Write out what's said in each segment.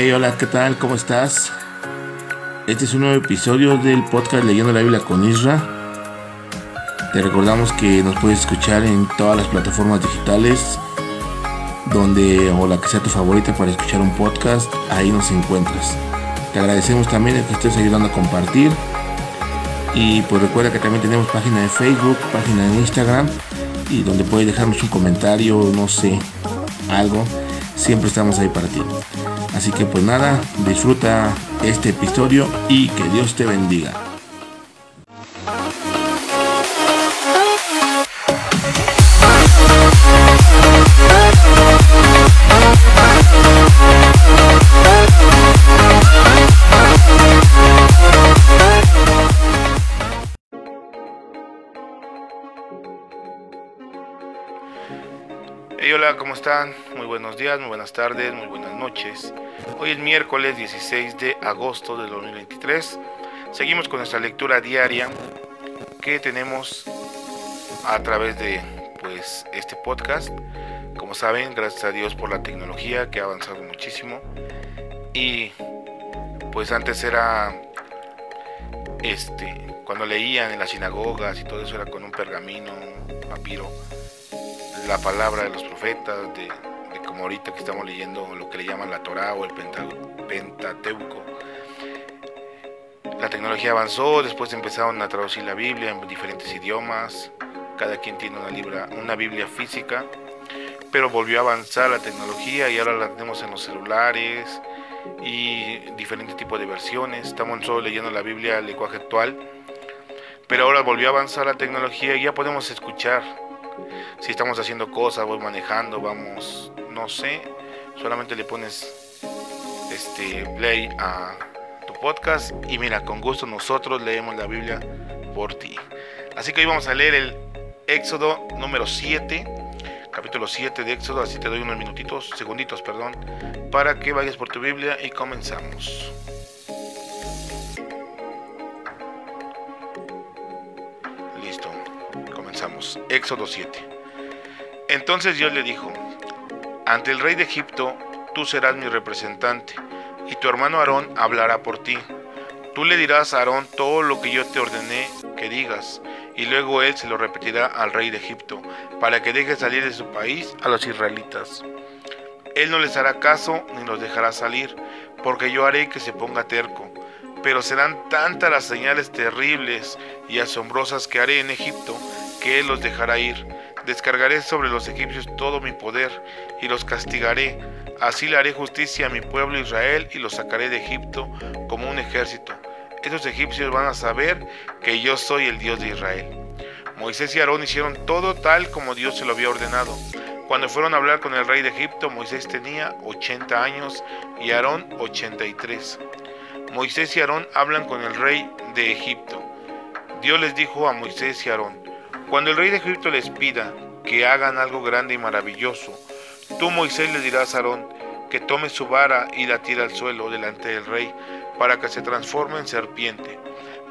Hey, hola, ¿qué tal? ¿Cómo estás? Este es un nuevo episodio del podcast Leyendo la Biblia con Isra. Te recordamos que nos puedes escuchar en todas las plataformas digitales, donde o la que sea tu favorita para escuchar un podcast, ahí nos encuentras. Te agradecemos también que estés ayudando a compartir. Y pues recuerda que también tenemos página de Facebook, página de Instagram, y donde puedes dejarnos un comentario, no sé, algo. Siempre estamos ahí para ti. Así que pues nada, disfruta este episodio y que Dios te bendiga. Están? Muy buenos días, muy buenas tardes, muy buenas noches. Hoy es miércoles 16 de agosto de 2023. Seguimos con nuestra lectura diaria que tenemos a través de pues este podcast. Como saben, gracias a Dios por la tecnología que ha avanzado muchísimo. Y pues antes era este cuando leían en las sinagogas y todo eso era con un pergamino, un papiro la palabra de los profetas, de, como ahorita que estamos leyendo lo que le llaman la Torah o el Pentateuco. La tecnología avanzó, después empezaron a traducir la Biblia en diferentes idiomas, cada quien tiene una, libra, una Biblia física, pero volvió a avanzar la tecnología y ahora la tenemos en los celulares y diferentes tipos de versiones. Estamos solo leyendo la Biblia, el lenguaje actual, pero ahora volvió a avanzar la tecnología y ya podemos escuchar si estamos haciendo cosas, voy manejando, vamos, no sé, solamente le pones este play a tu podcast y mira, con gusto nosotros leemos la Biblia por ti. Así que hoy vamos a leer el Éxodo número 7, capítulo 7 de Éxodo, así te doy unos minutitos, segunditos, perdón, para que vayas por tu Biblia y comenzamos. Éxodo 7. Entonces Dios le dijo, ante el rey de Egipto tú serás mi representante, y tu hermano Aarón hablará por ti. Tú le dirás a Aarón todo lo que yo te ordené que digas, y luego él se lo repetirá al rey de Egipto, para que deje salir de su país a los israelitas. Él no les hará caso ni los dejará salir, porque yo haré que se ponga terco. Pero serán tantas las señales terribles y asombrosas que haré en Egipto, que él los dejará ir Descargaré sobre los egipcios todo mi poder y los castigaré. Así le haré justicia a mi pueblo Israel y los sacaré de Egipto como un ejército. Esos egipcios van a saber que yo soy el Dios de Israel. Moisés y Aarón hicieron todo tal como Dios se lo había ordenado. Cuando fueron a hablar con el rey de Egipto, Moisés tenía 80 años y Aarón 83. Moisés y Aarón hablan con el rey de Egipto. Dios les dijo a Moisés y Aarón, cuando el rey de Egipto les pida que hagan algo grande y maravilloso, tú Moisés le dirás a Aarón que tome su vara y la tire al suelo delante del rey para que se transforme en serpiente.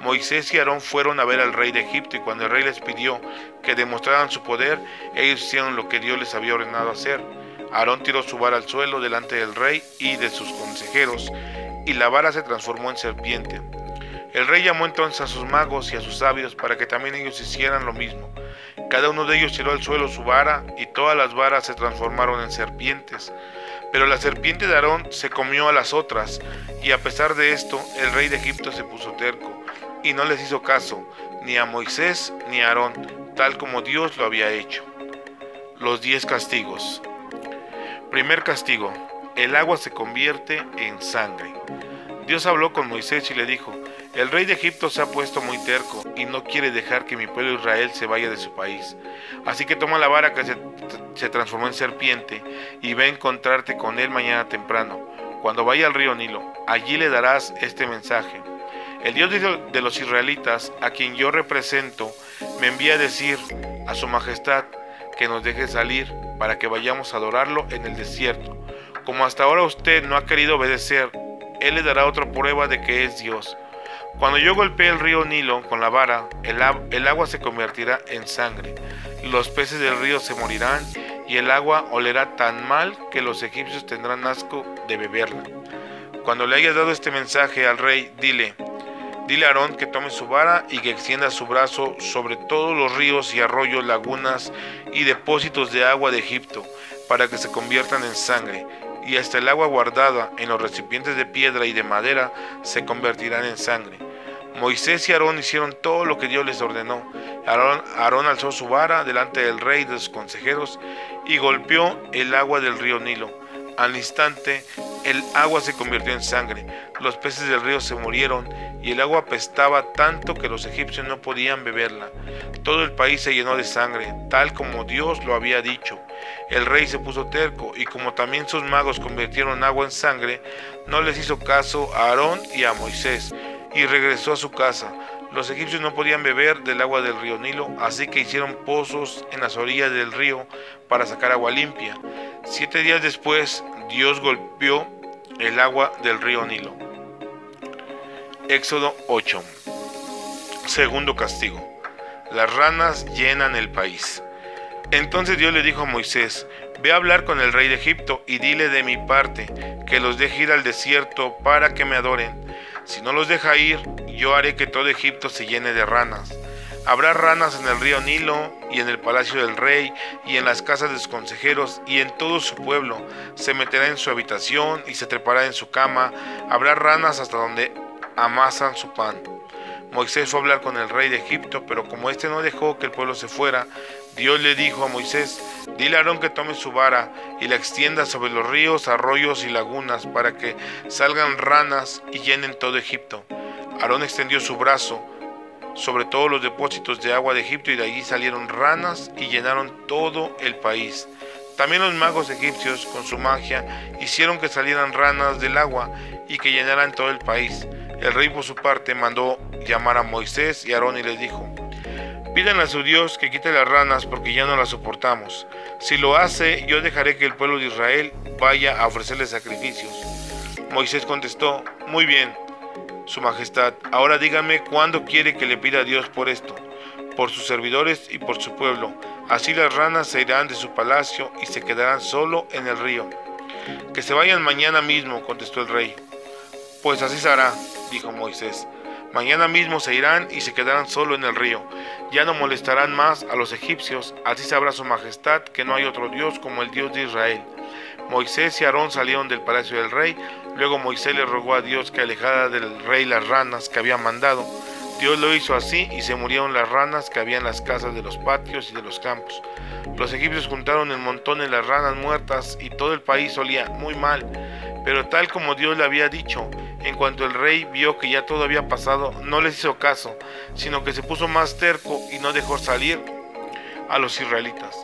Moisés y Aarón fueron a ver al rey de Egipto y cuando el rey les pidió que demostraran su poder, ellos hicieron lo que Dios les había ordenado hacer. Aarón tiró su vara al suelo delante del rey y de sus consejeros y la vara se transformó en serpiente. El rey llamó entonces a sus magos y a sus sabios para que también ellos hicieran lo mismo. Cada uno de ellos tiró al suelo su vara y todas las varas se transformaron en serpientes. Pero la serpiente de Aarón se comió a las otras y a pesar de esto el rey de Egipto se puso terco y no les hizo caso ni a Moisés ni a Aarón, tal como Dios lo había hecho. Los diez castigos. Primer castigo. El agua se convierte en sangre. Dios habló con Moisés y le dijo, el rey de Egipto se ha puesto muy terco y no quiere dejar que mi pueblo Israel se vaya de su país. Así que toma la vara que se, transformó en serpiente y ve a encontrarte con él mañana temprano. Cuando vaya al río Nilo, allí le darás este mensaje. El Dios de los israelitas, a quien yo represento, me envía a decir a su majestad que nos deje salir para que vayamos a adorarlo en el desierto. Como hasta ahora usted no ha querido obedecer, Él le dará otra prueba de que es Dios. Cuando yo golpee el río Nilo con la vara, el, el, agua se convertirá en sangre, los peces del río se morirán y el agua olerá tan mal que los egipcios tendrán asco de beberla. Cuando le hayas dado este mensaje al rey, dile, dile a Aarón que tome su vara y que extienda su brazo sobre todos los ríos y arroyos, lagunas y depósitos de agua de Egipto, para que se conviertan en sangre, y hasta el agua guardada en los recipientes de piedra y de madera se convertirán en sangre. Moisés y Aarón hicieron todo lo que Dios les ordenó. Aarón, alzó su vara delante del rey y de sus consejeros y golpeó el agua del río Nilo. Al instante, el agua se convirtió en sangre, los peces del río se murieron y el agua apestaba tanto que los egipcios no podían beberla. Todo el país se llenó de sangre, tal como Dios lo había dicho. El rey se puso terco y como también sus magos convirtieron agua en sangre, no les hizo caso a Aarón y a Moisés y regresó a su casa. Los egipcios no podían beber del agua del río Nilo, así que hicieron pozos en las orillas del río para sacar agua limpia. Siete días después, Dios golpeó el agua del río Nilo. Éxodo 8. Segundo castigo. Las ranas llenan el país. Entonces Dios le dijo a Moisés, ve a hablar con el rey de Egipto y dile de mi parte que los deje ir al desierto para que me adoren. Si no los deja ir, yo haré que todo Egipto se llene de ranas. Habrá ranas en el río Nilo y en el palacio del rey y en las casas de sus consejeros y en todo su pueblo. Se meterá en su habitación y se trepará en su cama. Habrá ranas hasta donde amasan su pan. Moisés fue a hablar con el rey de Egipto, pero como éste no dejó que el pueblo se fuera, Dios le dijo a Moisés, dile a Aarón que tome su vara y la extienda sobre los ríos, arroyos y lagunas para que salgan ranas y llenen todo Egipto. Aarón extendió su brazo sobre todos los depósitos de agua de Egipto y de allí salieron ranas y llenaron todo el país. También los magos egipcios con su magia hicieron que salieran ranas del agua y que llenaran todo el país. El rey por su parte mandó llamar a Moisés y Aarón y les dijo, Pidan a su Dios que quite las ranas porque ya no las soportamos. Si lo hace, yo dejaré que el pueblo de Israel vaya a ofrecerle sacrificios. Moisés contestó, Muy bien, su Majestad, ahora dígame cuándo quiere que le pida a Dios por esto, por sus servidores y por su pueblo. Así las ranas se irán de su palacio y se quedarán solo en el río. Que se vayan mañana mismo, contestó el rey. Pues así se hará, dijo Moisés. Mañana mismo se irán y se quedarán solo en el río. Ya no molestarán más a los egipcios, así sabrá su majestad que no hay otro Dios como el Dios de Israel. Moisés y Aarón salieron del palacio del rey, luego Moisés le rogó a Dios que alejara del rey las ranas que había mandado. Dios lo hizo así y se murieron las ranas que había en las casas de los patios y de los campos. Los egipcios juntaron en montones las ranas muertas y todo el país olía muy mal. Pero tal como Dios le había dicho, en cuanto el rey vio que ya todo había pasado, no les hizo caso, sino que se puso más terco y no dejó salir a los israelitas.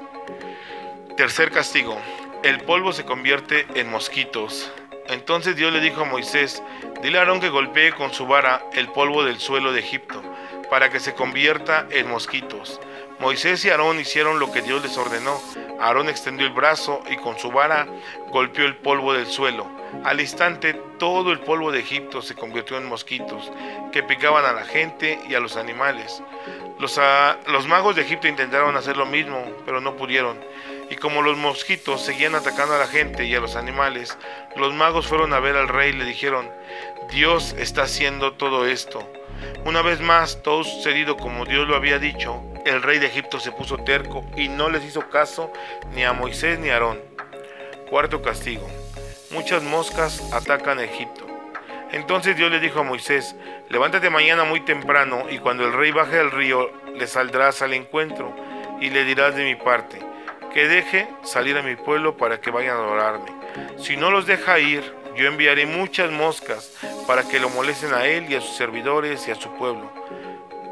Tercer castigo. El polvo se convierte en mosquitos. Entonces Dios le dijo a Moisés, dile a Aarón que golpee con su vara el polvo del suelo de Egipto, para que se convierta en mosquitos. Moisés y Aarón hicieron lo que Dios les ordenó. Aarón extendió el brazo y con su vara golpeó el polvo del suelo. Al instante todo el polvo de Egipto se convirtió en mosquitos que picaban a la gente y a los animales. Los, ah, los magos de Egipto intentaron hacer lo mismo, pero no pudieron. Y como los mosquitos seguían atacando a la gente y a los animales, los magos fueron a ver al rey y le dijeron, Dios está haciendo todo esto. Una vez más, todo sucedido como Dios lo había dicho, el rey de Egipto se puso terco y no les hizo caso ni a Moisés ni a Aarón. Cuarto castigo. Muchas moscas atacan a Egipto. Entonces Dios le dijo a Moisés, levántate mañana muy temprano y cuando el rey baje al río le saldrás al encuentro y le dirás de mi parte, que deje salir a mi pueblo para que vayan a adorarme. Si no los deja ir, yo enviaré muchas moscas para que lo molesten a él y a sus servidores y a su pueblo.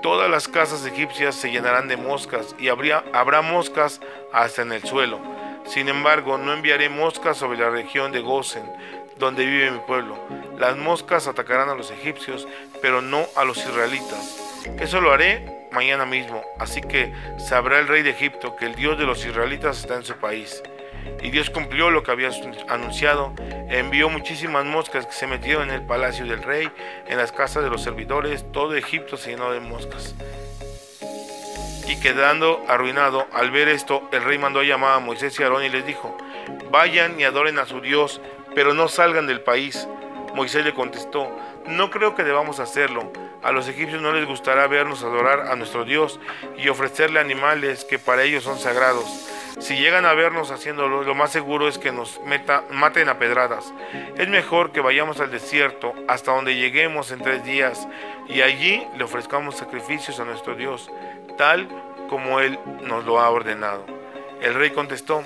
Todas las casas egipcias se llenarán de moscas y habrá moscas hasta en el suelo. Sin embargo, no enviaré moscas sobre la región de Gosen, donde vive mi pueblo. Las moscas atacarán a los egipcios, pero no a los israelitas. Eso lo haré mañana mismo, así que sabrá el rey de Egipto que el Dios de los israelitas está en su país. Y Dios cumplió lo que había anunciado, envió muchísimas moscas que se metieron en el palacio del rey, en las casas de los servidores, todo Egipto se llenó de moscas. Y quedando arruinado, al ver esto, el rey mandó a llamar a Moisés y Aarón y les dijo, vayan y adoren a su Dios, pero no salgan del país. Moisés le contestó, no creo que debamos hacerlo. A los egipcios no les gustará vernos adorar a nuestro Dios y ofrecerle animales que para ellos son sagrados. Si llegan a vernos haciéndolo, lo más seguro es que nos maten a pedradas. Es mejor que vayamos al desierto hasta donde lleguemos en tres días y allí le ofrezcamos sacrificios a nuestro Dios, tal como Él nos lo ha ordenado. El rey contestó,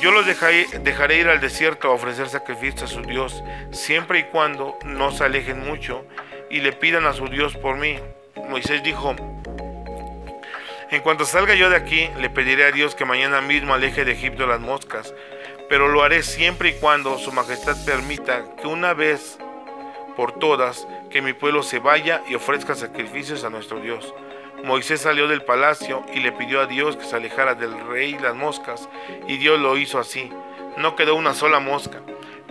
yo los dejaré, ir al desierto a ofrecer sacrificios a su Dios, siempre y cuando no se alejen mucho y le pidan a su Dios por mí. Moisés dijo, en cuanto salga yo de aquí, le pediré a Dios que mañana mismo aleje de Egipto las moscas, pero lo haré siempre y cuando su majestad permita que una vez por todas, que mi pueblo se vaya y ofrezca sacrificios a nuestro Dios. Moisés salió del palacio y le pidió a Dios que se alejara del rey las moscas, y Dios lo hizo así. No quedó una sola mosca,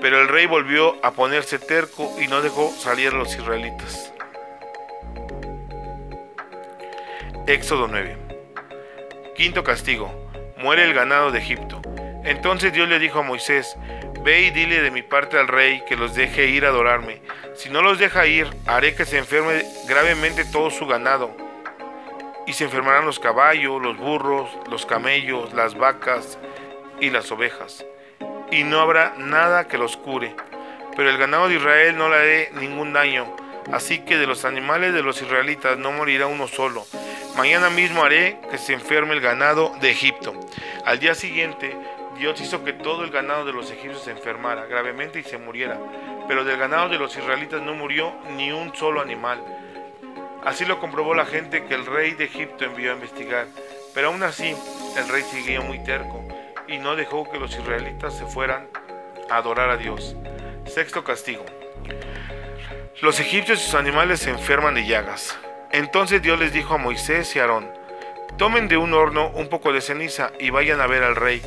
pero el rey volvió a ponerse terco y no dejó salir a los israelitas. Éxodo 9. Quinto castigo. Muere el ganado de Egipto. Entonces Dios le dijo a Moisés, Ve y dile de mi parte al rey que los deje ir a adorarme. Si no los deja ir, haré que se enferme gravemente todo su ganado y se enfermarán los caballos, los burros, los camellos, las vacas y las ovejas, y no habrá nada que los cure. Pero el ganado de Israel no le haré ningún daño, así que de los animales de los israelitas no morirá uno solo. Mañana mismo haré que se enferme el ganado de Egipto. Al día siguiente, Dios hizo que todo el ganado de los egipcios se enfermara gravemente y se muriera, pero del ganado de los israelitas no murió ni un solo animal Así lo comprobó la gente que el rey de Egipto envió a investigar. Pero aún así, el rey siguió muy terco y no dejó que los israelitas se fueran a adorar a Dios. Sexto castigo. Los egipcios y sus animales se enferman de llagas. Entonces Dios les dijo a Moisés y Aarón, tomen de un horno un poco de ceniza y vayan a ver al rey.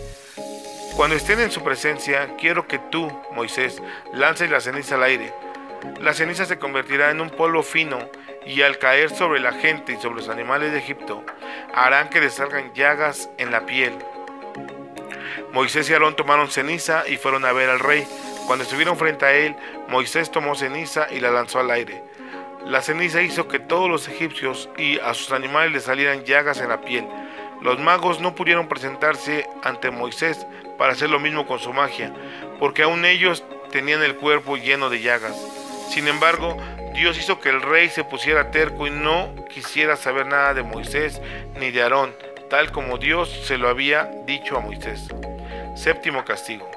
Cuando estén en su presencia, quiero que tú, Moisés, lances la ceniza al aire. La ceniza se convertirá en un polvo fino y al caer sobre la gente y sobre los animales de Egipto, harán que les salgan llagas en la piel. Moisés y Aarón tomaron ceniza y fueron a ver al rey. Cuando estuvieron frente a él, Moisés tomó ceniza y la lanzó al aire. La ceniza hizo que todos los egipcios y a sus animales les salieran llagas en la piel. Los magos no pudieron presentarse ante Moisés para hacer lo mismo con su magia, porque aún ellos tenían el cuerpo lleno de llagas. Sin embargo, Dios hizo que el rey se pusiera terco y no quisiera saber nada de Moisés ni de Aarón, tal como Dios se lo había dicho a Moisés. Séptimo castigo.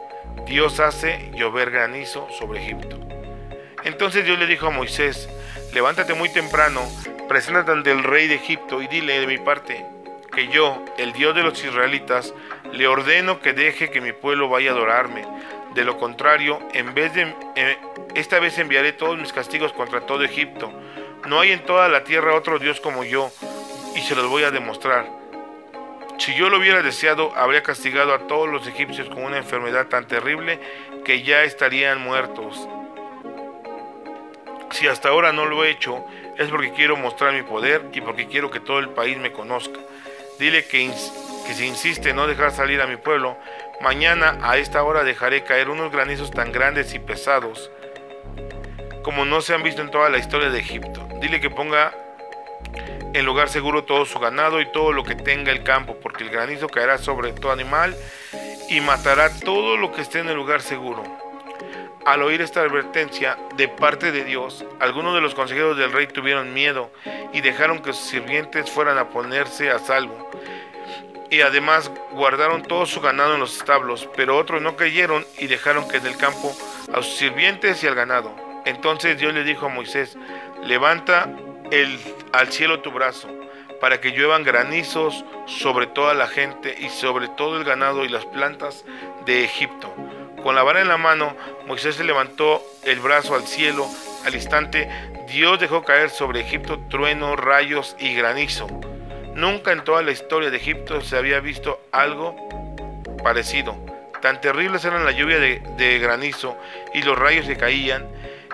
Dios hace llover granizo sobre Egipto. Entonces Dios le dijo a Moisés, levántate muy temprano, preséntate ante el rey de Egipto y dile de mi parte que yo, el Dios de los israelitas, le ordeno que deje que mi pueblo vaya a adorarme de lo contrario, en vez de eh, esta vez enviaré todos mis castigos contra todo Egipto. No hay en toda la tierra otro Dios como yo, y se los voy a demostrar. Si yo lo hubiera deseado, habría castigado a todos los egipcios con una enfermedad tan terrible que ya estarían muertos. Si hasta ahora no lo he hecho, es porque quiero mostrar mi poder y porque quiero que todo el país me conozca. Dile que, que si insiste en no dejar salir a mi pueblo, Mañana a esta hora dejaré caer unos granizos tan grandes y pesados como no se han visto en toda la historia de Egipto. Dile que ponga en lugar seguro todo su ganado y todo lo que tenga el campo, porque el granizo caerá sobre todo animal y matará todo lo que esté en el lugar seguro. Al oír esta advertencia de parte de Dios, algunos de los consejeros del rey tuvieron miedo y dejaron que sus sirvientes fueran a ponerse a salvo y además guardaron todo su ganado en los establos, pero otros no creyeron y dejaron que en el campo a sus sirvientes y al ganado. Entonces Dios le dijo a Moisés, levanta al cielo tu brazo, para que lluevan granizos sobre toda la gente y sobre todo el ganado y las plantas de Egipto. Con la vara en la mano, Moisés se levantó el brazo al cielo. Al instante, Dios dejó caer sobre Egipto truenos, rayos y granizo. Nunca en toda la historia de Egipto se había visto algo parecido. Tan terribles eran la lluvia de, granizo y los rayos que caían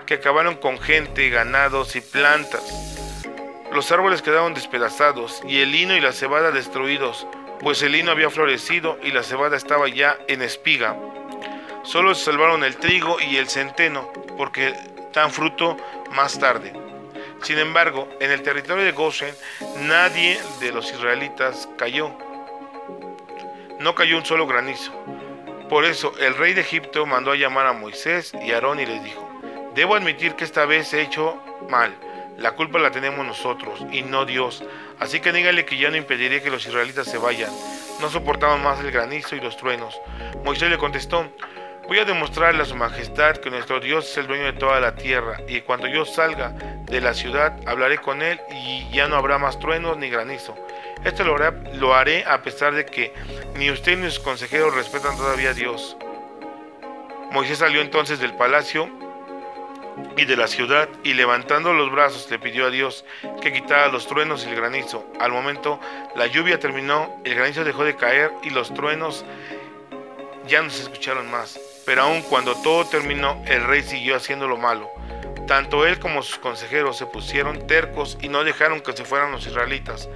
que acabaron con gente, ganados y plantas. Los árboles quedaron despedazados y el lino y la cebada destruidos, pues el lino había florecido y la cebada estaba ya en espiga. Solo se salvaron el trigo y el centeno, porque dan fruto más tarde. Sin embargo, en el territorio de Goshen nadie de los israelitas cayó. No cayó un solo granizo. Por eso el rey de Egipto mandó a llamar a Moisés y a Aarón y les dijo, debo admitir que esta vez he hecho mal. La culpa la tenemos nosotros y no Dios. Así que dígale que ya no impediré que los israelitas se vayan. No soportaban más el granizo y los truenos. Moisés le contestó, Voy a demostrarle a su majestad que nuestro Dios es el dueño de toda la tierra, y cuando yo salga de la ciudad hablaré con él y ya no habrá más truenos ni granizo. Esto lo lo haré a pesar de que ni usted ni sus consejeros respetan todavía a Dios. Moisés salió entonces del palacio y de la ciudad y levantando los brazos le pidió a Dios que quitara los truenos y el granizo. Al momento la lluvia terminó, el granizo dejó de caer y los truenos ya no se escucharon más. Pero aun cuando todo terminó, el rey siguió haciendo lo malo. Tanto él como sus consejeros se pusieron tercos y no dejaron que se fueran los israelitas.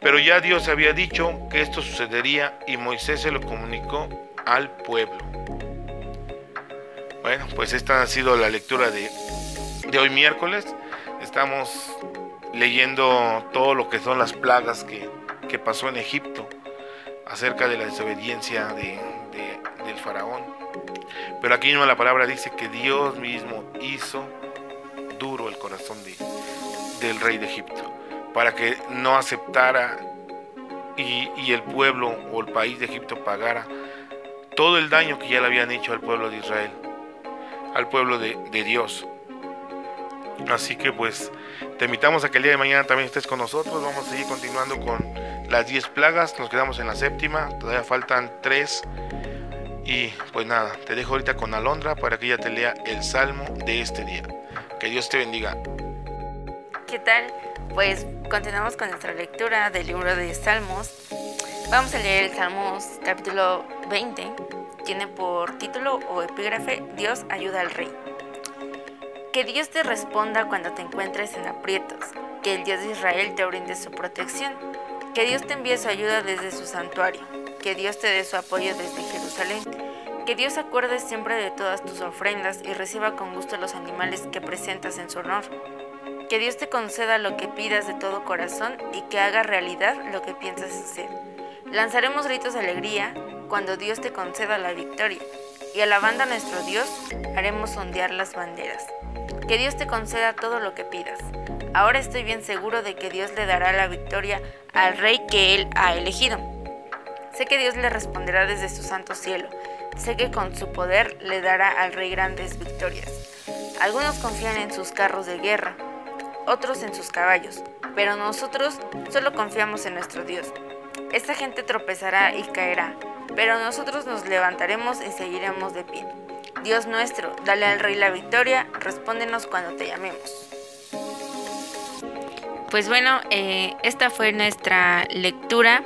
Pero ya Dios había dicho que esto sucedería y Moisés se lo comunicó al pueblo. Bueno, pues esta ha sido la lectura de, de hoy miércoles. Estamos leyendo todo lo que son las plagas que, que pasó en Egipto acerca de la desobediencia de, del faraón. Pero aquí mismo la palabra dice que Dios mismo hizo duro el corazón de, del rey de Egipto para que no aceptara y, y, el pueblo o el país de Egipto pagara todo el daño que ya le habían hecho al pueblo de Israel, al pueblo de, Dios. Así que pues te invitamos a que el día de mañana también estés con nosotros. Vamos a seguir continuando con las 10 plagas. Nos quedamos en la séptima. Todavía faltan 3. Y pues nada, te dejo ahorita con Alondra para que ella te lea el salmo de este día. Que Dios te bendiga. ¿Qué tal? Pues continuamos con nuestra lectura del libro de Salmos. Vamos a leer el Salmos capítulo 20. Tiene por título o epígrafe Dios ayuda al rey. Que Dios te responda cuando te encuentres en aprietos. Que el Dios de Israel te brinde su protección. Que Dios te envíe su ayuda desde su santuario. Que Dios te dé su apoyo desde Jerusalén. Que Dios acuerde siempre de todas tus ofrendas y reciba con gusto los animales que presentas en su honor. Que Dios te conceda lo que pidas de todo corazón y que haga realidad lo que piensas hacer. Lanzaremos gritos de alegría cuando Dios te conceda la victoria y alabando a nuestro Dios haremos ondear las banderas. Que Dios te conceda todo lo que pidas. Ahora estoy bien seguro de que Dios le dará la victoria al rey que Él ha elegido. Sé que Dios le responderá desde su santo cielo. Sé que con su poder le dará al rey grandes victorias. Algunos confían en sus carros de guerra, otros en sus caballos, pero nosotros solo confiamos en nuestro Dios. Esta gente tropezará y caerá, pero nosotros nos levantaremos y seguiremos de pie. Dios nuestro, dale al Rey la victoria, respóndenos cuando te llamemos. Pues bueno, eh, esta fue nuestra lectura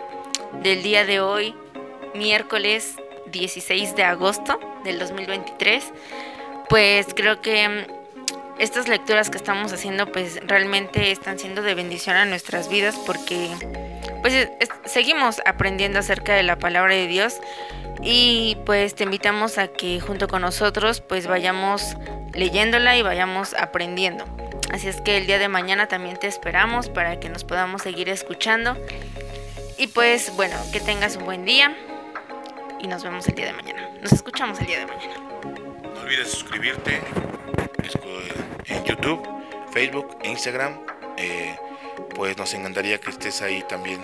del día de hoy, miércoles 16 de agosto del 2023. Pues creo que mm, estas lecturas que estamos haciendo pues realmente están siendo de bendición a nuestras vidas porque pues seguimos aprendiendo acerca de la palabra de Dios y pues te invitamos a que junto con nosotros pues vayamos leyéndola y vayamos aprendiendo. Así es que el día de mañana también te esperamos para que nos podamos seguir escuchando. Y pues bueno, que tengas un buen día y nos vemos el día de mañana. Nos escuchamos el día de mañana. No olvides suscribirte en YouTube, Facebook Instagram. Eh, pues nos encantaría que estés ahí también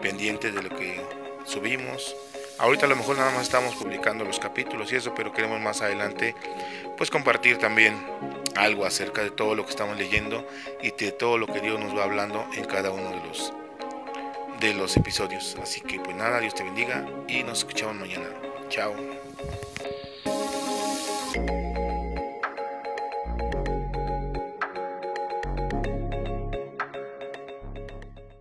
pendiente de lo que subimos. Ahorita a lo mejor nada más estamos publicando los capítulos y eso, pero queremos más adelante pues compartir también algo acerca de todo lo que estamos leyendo y de todo lo que Dios nos va hablando en cada uno de los de los episodios. Así que pues nada, Dios te bendiga y nos escuchamos mañana. Chao.